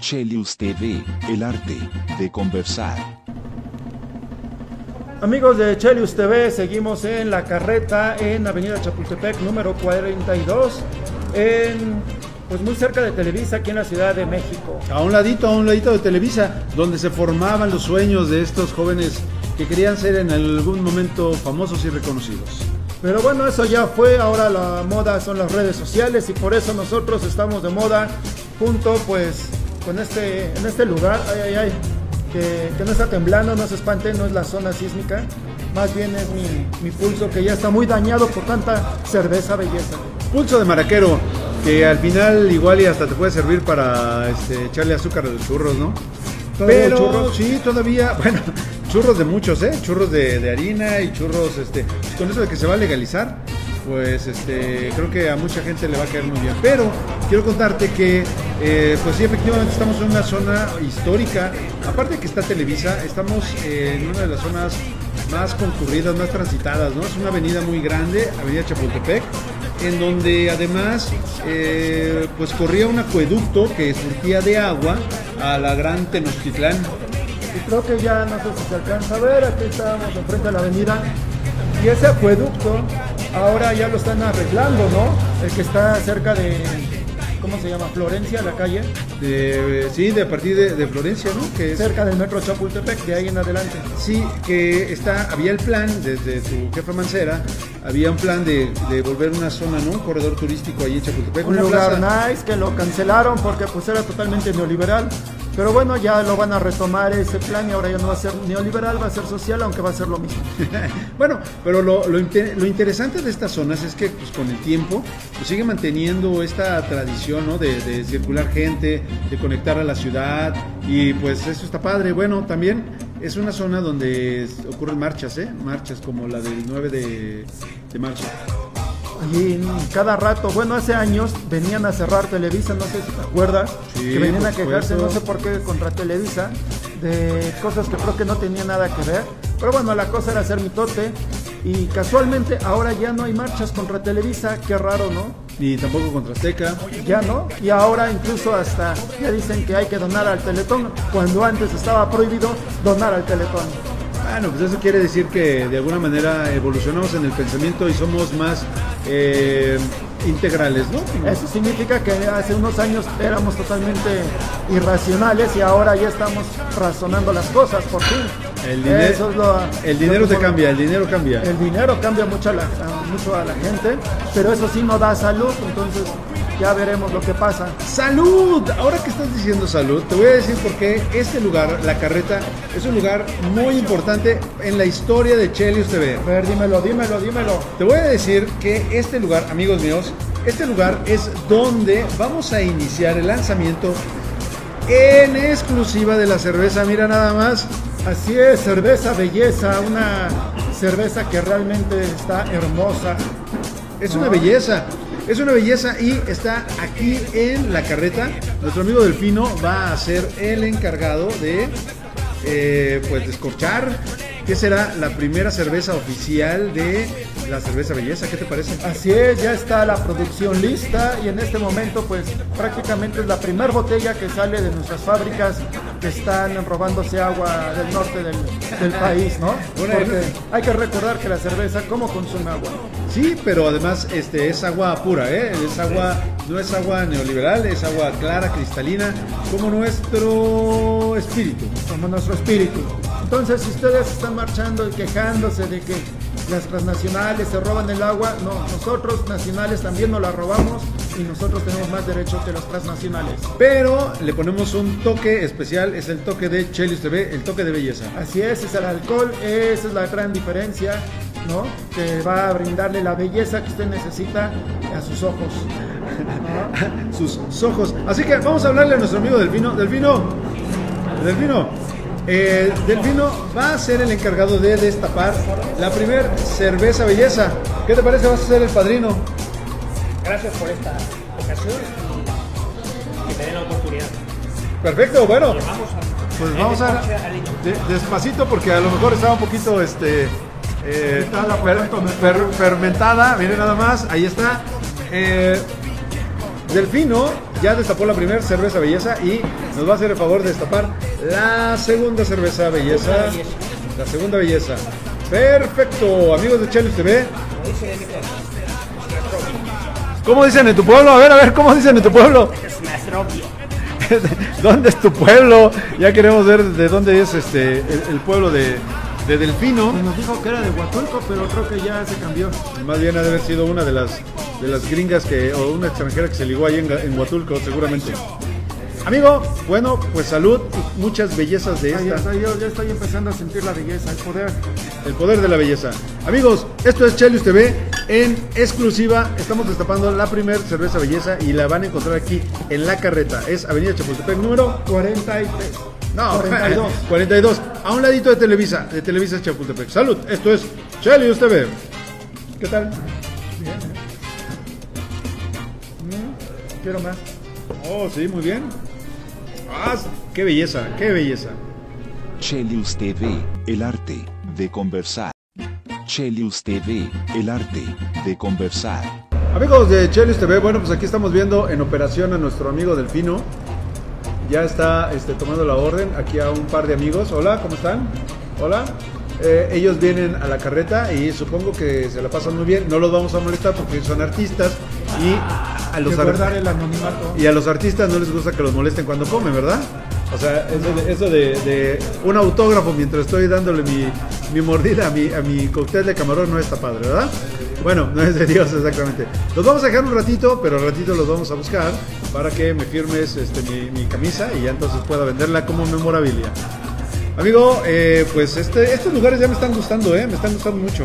Chelius TV, el arte de conversar. Amigos de Chelius TV, seguimos en la carreta en Avenida Chapultepec número 42, en, pues muy cerca de Televisa, aquí en la Ciudad de México. A un ladito, a un ladito de Televisa, donde se formaban los sueños de estos jóvenes que querían ser en algún momento famosos y reconocidos. Pero bueno, eso ya fue, ahora la moda son las redes sociales y por eso nosotros estamos de moda junto pues con este, en este lugar, ay, ay, ay, que, que no está temblando, no se espante, no es la zona sísmica, más bien es mi, mi pulso que ya está muy dañado por tanta cerveza belleza. Pulso de maraquero, que al final igual y hasta te puede servir para este, echarle azúcar a los churros, ¿no? ¿Todavía hay Pero churros? sí, todavía, bueno, churros de muchos, ¿eh? Churros de, de harina y churros, este, con eso de que se va a legalizar, pues este, creo que a mucha gente le va a caer muy bien. Pero quiero contarte que, eh, pues sí, efectivamente estamos en una zona histórica. Aparte de que está Televisa, estamos en una de las zonas más concurridas, más transitadas, ¿no? Es una avenida muy grande, Avenida Chapultepec, en donde además eh, pues corría un acueducto que surtía de agua a la gran Tenochtitlán. Y creo que ya no sé si se alcanza a ver, aquí estamos enfrente de la avenida. Y ese acueducto ahora ya lo están arreglando, ¿no? El que está cerca de, ¿cómo se llama? Florencia, la calle. De, sí, de a partir de, de Florencia, ¿no? Que es, Cerca del metro Chapultepec, de ahí en adelante. sí, que está, había el plan desde su jefa Mancera, había un plan de, de volver una zona, ¿no? Un corredor turístico ahí en Chapultepec. Un lugar plaza- nice que lo cancelaron porque pues era totalmente neoliberal. Pero bueno, ya lo van a retomar ese plan y ahora ya no va a ser neoliberal, va a ser social, aunque va a ser lo mismo. bueno, pero lo, lo lo interesante de estas zonas es que pues, con el tiempo pues, sigue manteniendo esta tradición ¿no? de, circular gente, de conectar a la ciudad y pues eso está padre. Bueno, también es una zona donde ocurren marchas, ¿eh? marchas como la del 9 de, de marzo. Y cada rato, bueno, hace años venían a cerrar Televisa, no sé si te acuerdas, Sí, que venían a quejarse, no sé por qué, contra Televisa, de cosas que creo que no tenían nada que ver. Pero bueno, la cosa era hacer mitote y casualmente ahora ya no hay marchas contra Televisa, qué raro, ¿no? Y tampoco contra Azteca. Ya no, y ahora incluso hasta ya dicen que hay que donar al Teletón, cuando antes estaba prohibido donar al Teletón. Bueno, pues eso quiere decir que de alguna manera evolucionamos en el pensamiento y somos más eh, integrales, ¿no? Eso significa que hace unos años éramos totalmente irracionales y ahora ya estamos razonando las cosas, por fin. El dinero, Eso es lo- el dinero lo te cambia, el dinero cambia. El dinero cambia mucho a, la, a- mucho a la gente, pero eso sí no da salud, entonces ya veremos lo que pasa. Salud. Ahora que estás diciendo salud, te voy a decir por qué este lugar, la carreta, es un lugar muy importante en la historia de Chelios TV. A ver, dímelo, dímelo, dímelo. Te voy a decir que este lugar, amigos míos, este lugar es donde vamos a iniciar el lanzamiento en exclusiva de la cerveza. Mira nada más. Así es, cerveza belleza, una cerveza que realmente está hermosa. Es una belleza, es una belleza y está aquí en la carreta. Nuestro amigo Delfino va a ser el encargado de eh, pues descorchar que será la primera cerveza oficial de la cerveza belleza. ¿Qué te parece? Así es, ya está la producción lista y en este momento pues prácticamente es la primera botella que sale de nuestras fábricas que están robándose agua del norte del, del país, ¿no? Porque hay que recordar que la cerveza, ¿cómo consume agua? Sí, pero además este es agua pura, ¿eh? Es agua, no es agua neoliberal, es agua clara, cristalina, como nuestro espíritu. Como nuestro espíritu. Entonces, si ustedes están marchando y quejándose de que las transnacionales se roban el agua, no, nosotros nacionales también nos la robamos y nosotros tenemos más derecho que los transnacionales. Pero le ponemos un toque especial, es el toque de Chelios TV, el toque de belleza. Así es, es el alcohol, esa es la gran diferencia, ¿no? Que va a brindarle la belleza que usted necesita a sus ojos. ¿no? sus ojos. Así que vamos a hablarle a nuestro amigo Delfino. Delfino, Delfino, eh, Delfino va a ser el encargado de destapar la primer cerveza belleza. ¿Qué te parece? Vas a ser el padrino. Gracias por esta que me den la oportunidad. Perfecto, bueno. Vamos a, Pues vamos a de- despacito porque a lo mejor estaba un poquito este eh, fer- fer- fermentada. Miren nada más, ahí está. Eh, Delfino ya destapó la primera cerveza belleza y nos va a hacer el favor de destapar la segunda cerveza belleza. La segunda belleza. Perfecto, amigos de Chelos TV. ¿Cómo dicen en tu pueblo? A ver, a ver, ¿cómo dicen en tu pueblo? Es nuestro. ¿Dónde es tu pueblo? Ya queremos ver de dónde es este el, el pueblo de, de Delfino. Y nos dijo que era de Huatulco, pero creo que ya se cambió. Más bien ha de haber sido una de las de las gringas que o una extranjera que se ligó ahí en, en Huatulco, seguramente. Amigo, bueno, pues salud y muchas bellezas de Ay, ya, esta. estoy- yo ya estoy empezando a sentir la belleza, el poder. El poder de la belleza. Amigos, esto es Chelius TV en exclusiva. Estamos destapando la primer cerveza belleza y la van a encontrar aquí en la carreta. Es Avenida Chapultepec número 43. no, 42. 42. A un ladito de Televisa, de Televisa Chapultepec. Salud, esto es Chelius TV. ¿Qué tal? Mm, Quiero más. Oh, sí, muy bien. Ah, qué belleza, qué belleza. Chelius TV, el arte de conversar. Chelius TV, el arte de conversar. Amigos de Chelius TV, bueno, pues aquí estamos viendo en operación a nuestro amigo Delfino. Ya está este, tomando la orden aquí a un par de amigos. Hola, ¿cómo están? Hola. Eh, ellos vienen a la carreta y supongo que se la pasan muy bien. No los vamos a molestar porque son artistas y a los el anonimato. y a los artistas no les gusta que los molesten cuando comen, ¿verdad? O sea, eso de, eso de, de un autógrafo mientras estoy dándole mi, mi mordida a mi, a mi cóctel de camarón no está padre, ¿verdad? Bueno, no es de Dios exactamente. Los vamos a dejar un ratito, pero al ratito los vamos a buscar para que me firmes este, mi, mi camisa y ya entonces pueda venderla como memorabilia. Amigo, eh, pues este, estos lugares ya me están gustando, ¿eh? Me están gustando mucho.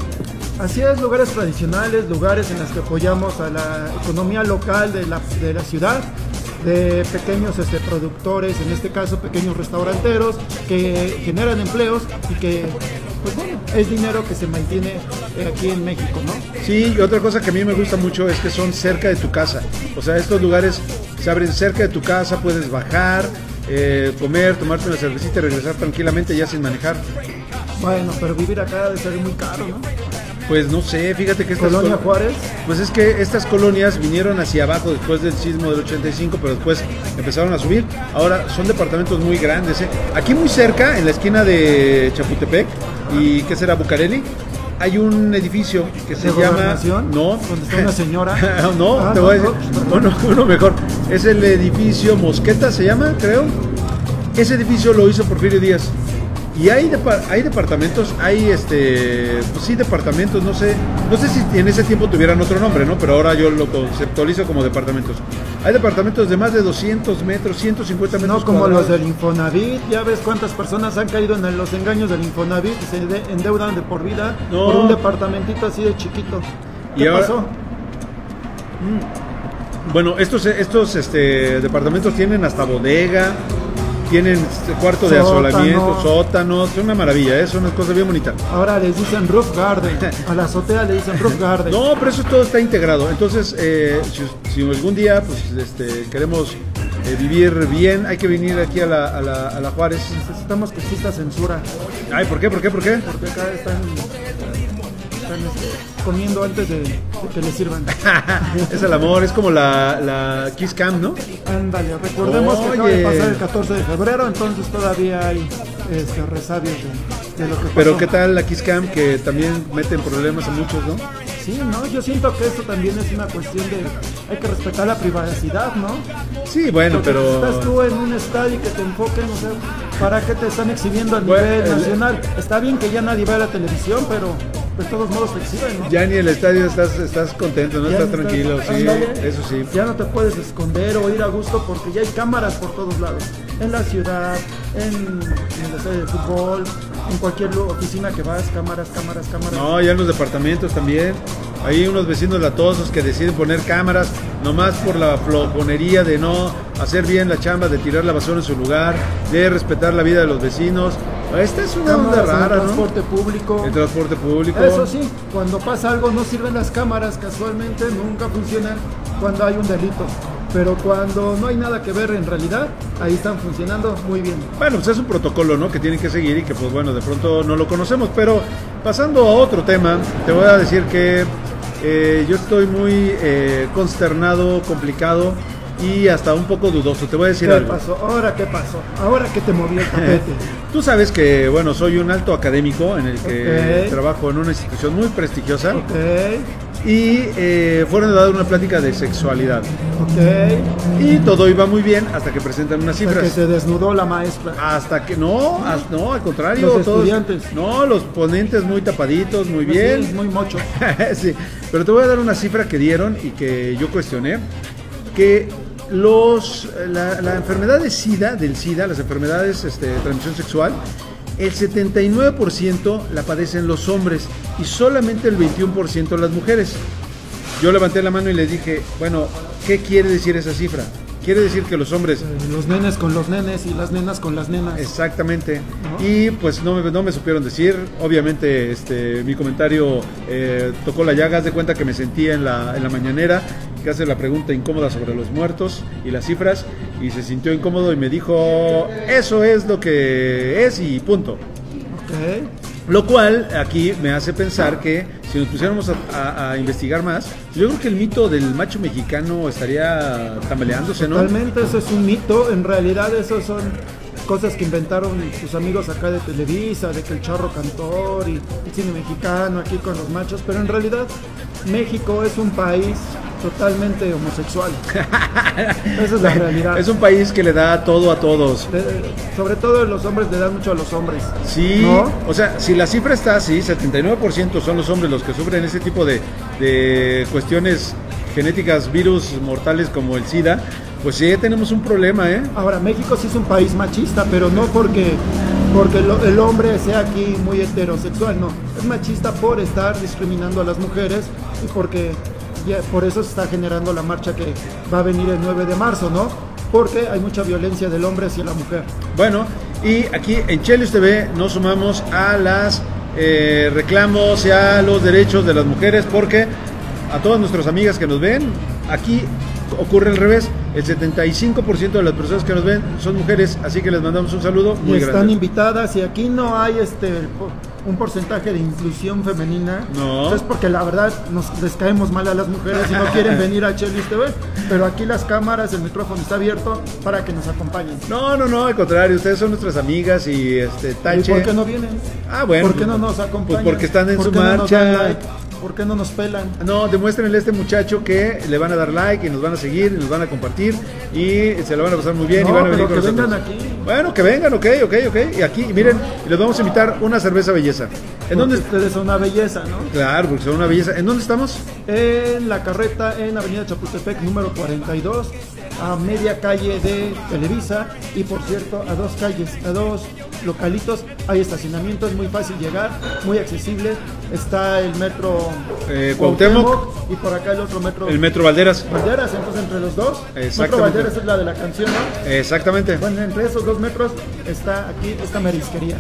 Así es, lugares tradicionales, lugares en los que apoyamos a la economía local de la, de la ciudad, de pequeños este, productores, en este caso pequeños restauranteros, que generan empleos y que, pues bueno, es dinero que se mantiene eh, aquí en México, ¿no? Sí, y otra cosa que a mí me gusta mucho es que son cerca de tu casa. O sea, estos lugares se abren cerca de tu casa, puedes bajar, eh, comer, tomarte una cervecita y regresar tranquilamente ya sin manejar. Bueno, pero vivir acá debe ser muy caro, ¿no? Pues no sé, fíjate que estas Colonia col- Juárez. Pues es que estas colonias vinieron hacia abajo después del sismo del 85, pero después empezaron a subir. Ahora son departamentos muy grandes. ¿eh? Aquí muy cerca, en la esquina de Chapultepec y qué será Bucareli, hay un edificio que se ¿De llama no ¿Donde está una señora? no, Ah, te no, voy a decir no, uno, uno mejor. Es el edificio Mosqueta se llama, creo. Ese edificio lo hizo Porfirio Díaz. Y hay, hay departamentos, hay este, pues sí, departamentos, no sé, no sé si en ese tiempo tuvieran otro nombre, ¿no? Pero ahora yo lo conceptualizo como departamentos. Hay departamentos de más de 200 metros, 150 metros. No como los del Infonavit, ya ves cuántas personas han caído en los engaños del Infonavit y se de- endeudan de por vida No. por un departamentito así de chiquito. Y ¿Qué ahora- pasó? Bueno, estos, estos este, departamentos tienen hasta bodega, tienen este, cuarto de asolamiento, sótanos, es una maravilla, es una cosa bien bonita. Ahora les dicen roof garden, a la azotea le dicen roof garden. No, pero eso todo está integrado. Entonces, eh, si, si algún día pues, este, queremos eh, vivir bien, hay que venir aquí a la, a la, a la Juárez. Necesitamos que exista censura, Ay, ¿por qué? ¿Por qué? ¿Por qué? porque acá están, están, este, comiendo antes de, de que les sirvan. es el amor, es como la, la Kiss Cam, ¿no? Ándale, recordemos que acaba de pasar el 14 de febrero, entonces todavía hay este, resabios de, de lo que pasó. Pero ¿qué tal la Kiss Cam que también meten problemas a muchos, ¿no? Sí, no, yo siento que esto también es una cuestión de hay que respetar la privacidad, ¿no? Sí, bueno, Porque si estás pero... tú en un estadio que te enfoquen, o sea, ¿para qué te están exhibiendo a Bueno, nivel el- nacional? Está bien que ya nadie vea la televisión, pero de todos modos te exhiben, ¿no? Ya ni el estadio estás, estás contento, ¿no? Ya estás tranquilo, sí, ándale. eso sí. Ya no te puedes esconder o ir a gusto porque ya hay cámaras por todos lados. En la ciudad, en, en el estadio de fútbol, en cualquier oficina que vas, cámaras, cámaras, cámaras. No, ya en los departamentos también. Hay unos vecinos latosos que deciden poner cámaras nomás por la flojonería de no hacer bien la chamba, de tirar la basura en su lugar, de respetar la vida de los vecinos. Esta es una onda el rara, ¿no? transporte público. El transporte público. Eso sí, cuando pasa algo no sirven las cámaras, casualmente nunca funcionan cuando hay un delito. Pero cuando no hay nada que ver en realidad, ahí están funcionando muy bien. Bueno, pues es un protocolo, ¿no? Que tienen que seguir y que, pues bueno, de pronto no lo conocemos. Pero pasando a otro tema, te voy a decir que eh, yo estoy muy eh, consternado, complicado y hasta un poco dudoso. Te voy a decir ¿Qué algo. pasó? ¿Ahora qué pasó? ¿Ahora qué te movió el tapete? Tú sabes que, bueno, soy un alto académico en el que trabajo en una institución muy prestigiosa ok, y eh, fueron a dar una plática de sexualidad. ok. Y todo iba muy bien hasta que presentan unas Hasta que cifras. se desnudó la maestra. Hasta que no, as- no, al contrario. Los estudiantes. No, los ponentes muy tapaditos, muy Sí, bien. muy mocho. sí, pero te voy a dar una cifra que dieron y que yo cuestioné, que los, la, la enfermedad de SIDA, del SIDA, las enfermedades este, de transmisión sexual, el 79% la padecen los hombres y solamente el 21% las mujeres. Yo levanté la mano y les dije, bueno, ¿qué quiere decir esa cifra? Quiere decir que los hombres Eh, Los nenes con los nenes y las nenas con las nenas. Exactamente. ¿No? Y pues no me, no me supieron decir. Obviamente este, mi comentario eh, tocó la llaga. Haz de cuenta que me sentía en la, en la mañanera que hace la pregunta incómoda sobre los muertos y las cifras. Y se sintió incómodo y me dijo, eso es lo que es y punto. Ok. Lo cual aquí me hace pensar que si nos pusiéramos a, a- a investigar más, yo creo que el mito del macho mexicano estaría tambaleándose, ¿no? Realmente eso es un mito, en realidad eso son cosas que inventaron tus amigos acá de Televisa, de que el charro cantor y el cine mexicano aquí con los machos, pero en realidad México es un país totalmente homosexual. Esa es la realidad. Es un país que le da todo a todos. De- sobre todo los hombres le dan mucho a los hombres. Sí, ¿No? o sea, si la cifra está así, 79% son los hombres los que sufren ese tipo de, de cuestiones genéticas, virus mortales como el SIDA, pues sí tenemos un problema, ¿eh? Ahora, México sí es un país machista, pero no porque, porque el hombre sea aquí muy heterosexual, no. Es machista por estar discriminando a las mujeres y porque ya por eso se está generando la marcha que va a venir el 9 de marzo, ¿no? Porque hay mucha violencia del hombre hacia la mujer. Bueno, y aquí en Chelios TV nos sumamos a las eh, reclamos y a los derechos de las mujeres porque a todas nuestras amigas que nos ven, aquí ocurre al revés. El 75% de las personas que nos ven son mujeres, así que les mandamos un saludo Y muy están grande. invitadas y aquí no hay este un porcentaje de inclusión femenina. No. Es porque la verdad nos les caemos mal a las mujeres y no quieren venir a Chelis TV. Pero aquí las cámaras, el micrófono está abierto para que nos acompañen. No, no, no, al contrario, ustedes son nuestras amigas y este ¿Y Tache. por qué no vienen? Ah, bueno. ¿Por qué no nos acompañan? Pues porque están en ¿Por su no marcha. ¿Por qué no nos pelan? No, demuéstrenle a este muchacho que le van a dar like y nos van a seguir y nos van a compartir y se lo van a pasar muy bien y van a venir pero con que vengan nosotros. aquí. Bueno, que vengan, ok, ok, ok. Y aquí, miren, les vamos a invitar una cerveza belleza. ¿En Porque son una belleza, ¿no? Claro, porque son una belleza. ¿En dónde estamos? En la carreta en Avenida Chapultepec número 42, a media calle de Televisa y por cierto a dos calles, a dos localitos hay estacionamiento, es muy fácil llegar, muy accesible. Está el metro Eh, Cuauhtémoc. y por acá el otro metro El Metro Valderas. Valderas, entonces entre los dos. Metro Exactamente. Valderas es la de la canción, ¿no? Exactamente. Bueno, entre esos dos metros está aquí esta marisquería.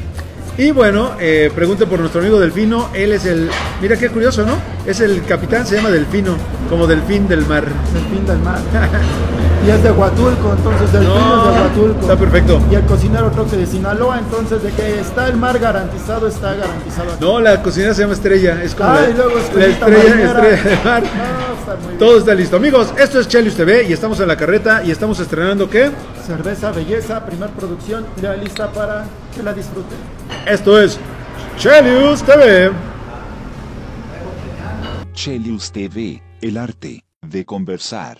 Y bueno, eh, pregunte por nuestro amigo Delfino. Él es el. Mira qué curioso, ¿no? Es el capitán, se llama Delfino, como delfín del mar. del fin del mar. y es de Huatulco, entonces del No, es de Huatulco. está perfecto. Y el cocinero creo que de Sinaloa, entonces de que está el mar garantizado, está garantizado. aquí. No, la cocinera se llama Estrella. Es como Ah, la, y luego la Estrellita estrella, Marinera. estrella del mar. No, está muy bien. Todo está listo. Amigos, esto es Chelius TV y estamos en la carreta y estamos estrenando ¿qué? Cerveza Belleza, primer producción, ya lista para que la disfruten. Esto es Chelius TV. Chelius TV, el arte de conversar.